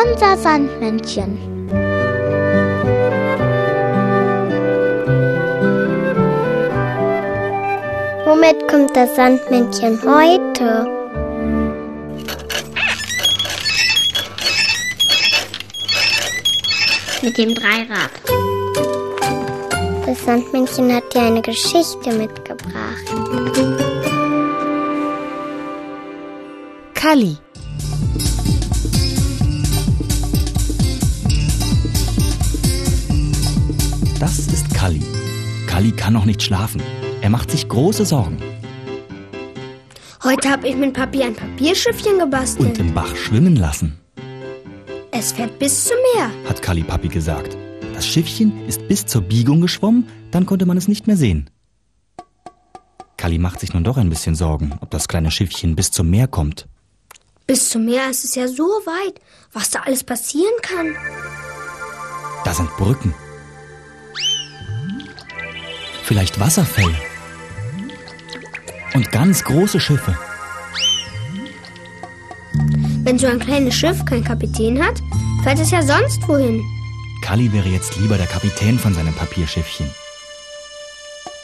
Unser Sandmännchen. Womit kommt das Sandmännchen heute? Mit dem Dreirad. Das Sandmännchen hat dir eine Geschichte mitgebracht. Kalli. Das ist Kalli. Kalli kann noch nicht schlafen. Er macht sich große Sorgen. Heute habe ich mit Papi ein Papierschiffchen gebastelt. Und im Bach schwimmen lassen, es fährt bis zum Meer. hat Kalli Papi gesagt. Das Schiffchen ist bis zur Biegung geschwommen, dann konnte man es nicht mehr sehen. Kalli macht sich nun doch ein bisschen Sorgen, ob das kleine Schiffchen bis zum Meer kommt. Bis zum Meer ist es ja so weit, was da alles passieren kann. Da sind Brücken. Vielleicht Wasserfälle. Und ganz große Schiffe. Wenn so ein kleines Schiff keinen Kapitän hat, fährt es ja sonst wohin. Kalli wäre jetzt lieber der Kapitän von seinem Papierschiffchen.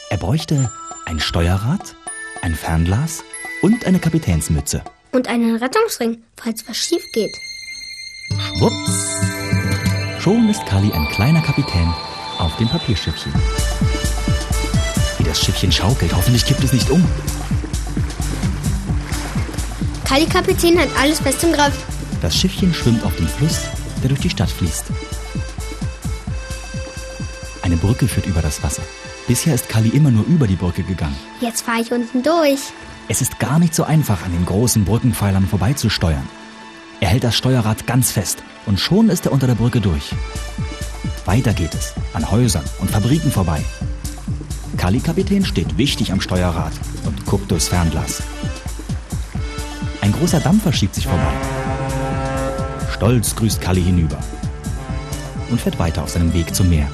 Er bräuchte ein Steuerrad, ein Fernglas und eine Kapitänsmütze. Und einen Rettungsring, falls was schief geht. Schwupps! Schon ist Kalli ein kleiner Kapitän auf dem Papierschiffchen. Das Schiffchen schaukelt, hoffentlich kippt es nicht um. Kali Kapitän hat alles fest im Griff. Das Schiffchen schwimmt auf dem Fluss, der durch die Stadt fließt. Eine Brücke führt über das Wasser. Bisher ist Kalli immer nur über die Brücke gegangen. Jetzt fahre ich unten durch. Es ist gar nicht so einfach, an den großen Brückenpfeilern vorbeizusteuern. Er hält das Steuerrad ganz fest und schon ist er unter der Brücke durch. Weiter geht es, an Häusern und Fabriken vorbei. Kalli Kapitän steht wichtig am Steuerrad und guckt durchs Fernglas. Ein großer Dampfer schiebt sich vorbei. Stolz grüßt Kalli hinüber und fährt weiter auf seinem Weg zum Meer.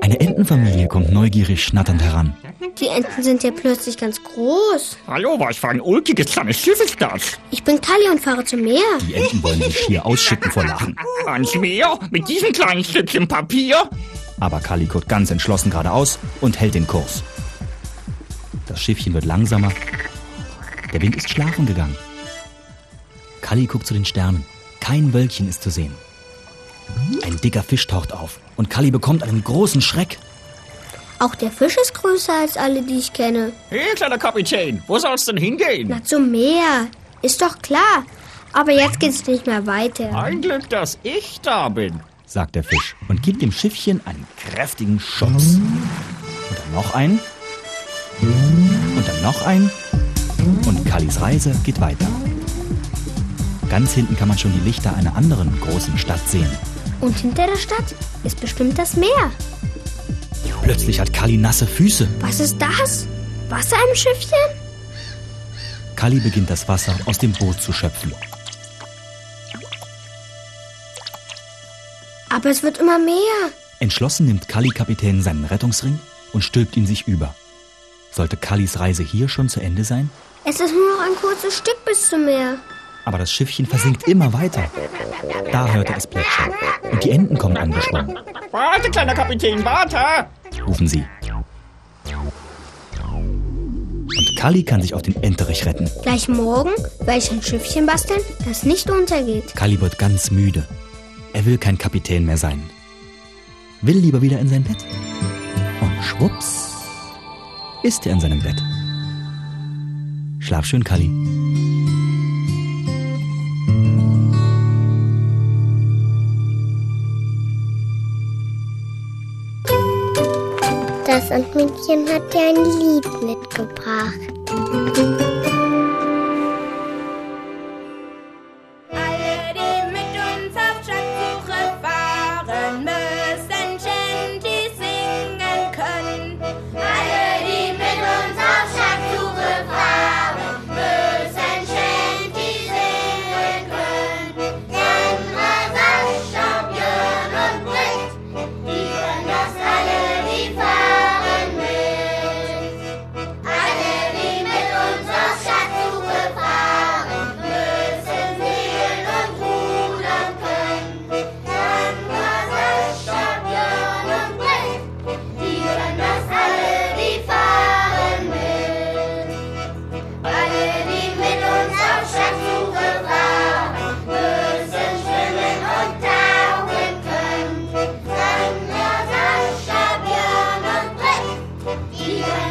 Eine Entenfamilie kommt neugierig schnatternd heran. Die Enten sind ja plötzlich ganz groß. Hallo, was für ein ulkiges kleines Schiff ist das? Ich bin Kali und fahre zum Meer. Die Enten wollen sich schier ausschicken vor Lachen. Ans Meer? Mit diesem kleinen Stückchen Papier? Aber Kali guckt ganz entschlossen geradeaus und hält den Kurs. Das Schiffchen wird langsamer. Der Wind ist schlafen gegangen. Kali guckt zu den Sternen. Kein Wölkchen ist zu sehen. Ein dicker Fisch taucht auf und Kali bekommt einen großen Schreck. Auch der Fisch ist größer als alle, die ich kenne. Hey, kleiner Kapitän, wo soll's denn hingehen? Na, zum Meer. Ist doch klar. Aber jetzt geht's nicht mehr weiter. Ein Glück, dass ich da bin. Sagt der Fisch und gibt dem Schiffchen einen kräftigen Schubs. Und dann noch einen. Und dann noch einen. Und Kallis Reise geht weiter. Ganz hinten kann man schon die Lichter einer anderen großen Stadt sehen. Und hinter der Stadt ist bestimmt das Meer. Plötzlich hat Kalli nasse Füße. Was ist das? Wasser im Schiffchen? Kalli beginnt das Wasser aus dem Boot zu schöpfen. Aber es wird immer mehr. Entschlossen nimmt Kalli-Kapitän seinen Rettungsring und stülpt ihn sich über. Sollte Kallis Reise hier schon zu Ende sein? Es ist nur noch ein kurzes Stück bis zum Meer. Aber das Schiffchen versinkt immer weiter. Da hört er es plätschern. Und die Enten kommen angeschwommen, Warte, kleiner Kapitän, warte! rufen sie. Und Kalli kann sich auf den Enterich retten. Gleich morgen werde ich ein Schiffchen basteln, das nicht untergeht. Kalli wird ganz müde. Er will kein Kapitän mehr sein. Will lieber wieder in sein Bett. Und schwupps ist er in seinem Bett. Schlaf schön, Kalli. Das Sandmännchen hat dir ein Lied mitgebracht. Yeah.